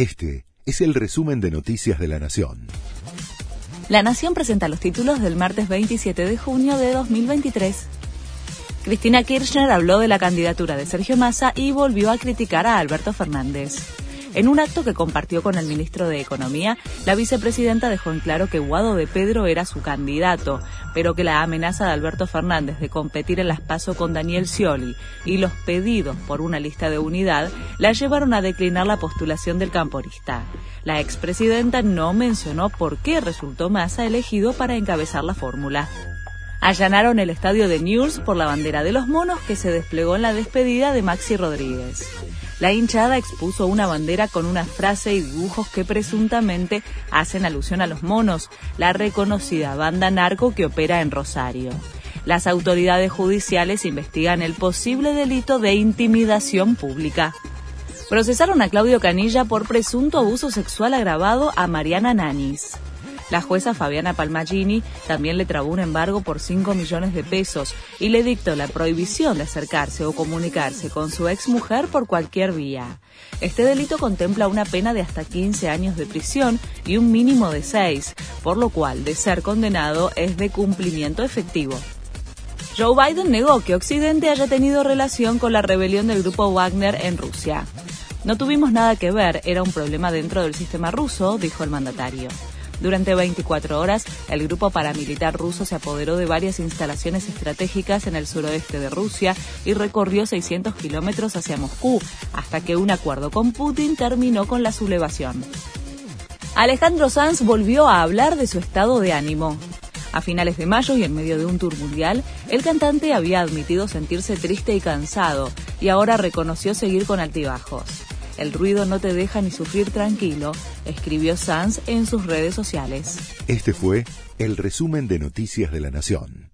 Este es el resumen de Noticias de la Nación. La Nación presenta los títulos del martes 27 de junio de 2023. Cristina Kirchner habló de la candidatura de Sergio Massa y volvió a criticar a Alberto Fernández. En un acto que compartió con el ministro de Economía, la vicepresidenta dejó en claro que Guado de Pedro era su candidato, pero que la amenaza de Alberto Fernández de competir en las PASO con Daniel Scioli y los pedidos por una lista de unidad la llevaron a declinar la postulación del camporista. La expresidenta no mencionó por qué resultó Massa elegido para encabezar la fórmula allanaron el estadio de News por la bandera de los monos que se desplegó en la despedida de Maxi Rodríguez. La hinchada expuso una bandera con una frase y dibujos que presuntamente hacen alusión a los monos, la reconocida banda narco que opera en Rosario. Las autoridades judiciales investigan el posible delito de intimidación pública. Procesaron a Claudio Canilla por presunto abuso sexual agravado a Mariana Nanis. La jueza Fabiana Palmagini también le trabó un embargo por 5 millones de pesos y le dictó la prohibición de acercarse o comunicarse con su exmujer por cualquier vía. Este delito contempla una pena de hasta 15 años de prisión y un mínimo de 6, por lo cual, de ser condenado, es de cumplimiento efectivo. Joe Biden negó que Occidente haya tenido relación con la rebelión del grupo Wagner en Rusia. No tuvimos nada que ver, era un problema dentro del sistema ruso, dijo el mandatario. Durante 24 horas, el grupo paramilitar ruso se apoderó de varias instalaciones estratégicas en el suroeste de Rusia y recorrió 600 kilómetros hacia Moscú, hasta que un acuerdo con Putin terminó con la sublevación. Alejandro Sanz volvió a hablar de su estado de ánimo. A finales de mayo y en medio de un tour mundial, el cantante había admitido sentirse triste y cansado, y ahora reconoció seguir con altibajos. El ruido no te deja ni sufrir tranquilo, escribió Sanz en sus redes sociales. Este fue el resumen de Noticias de la Nación.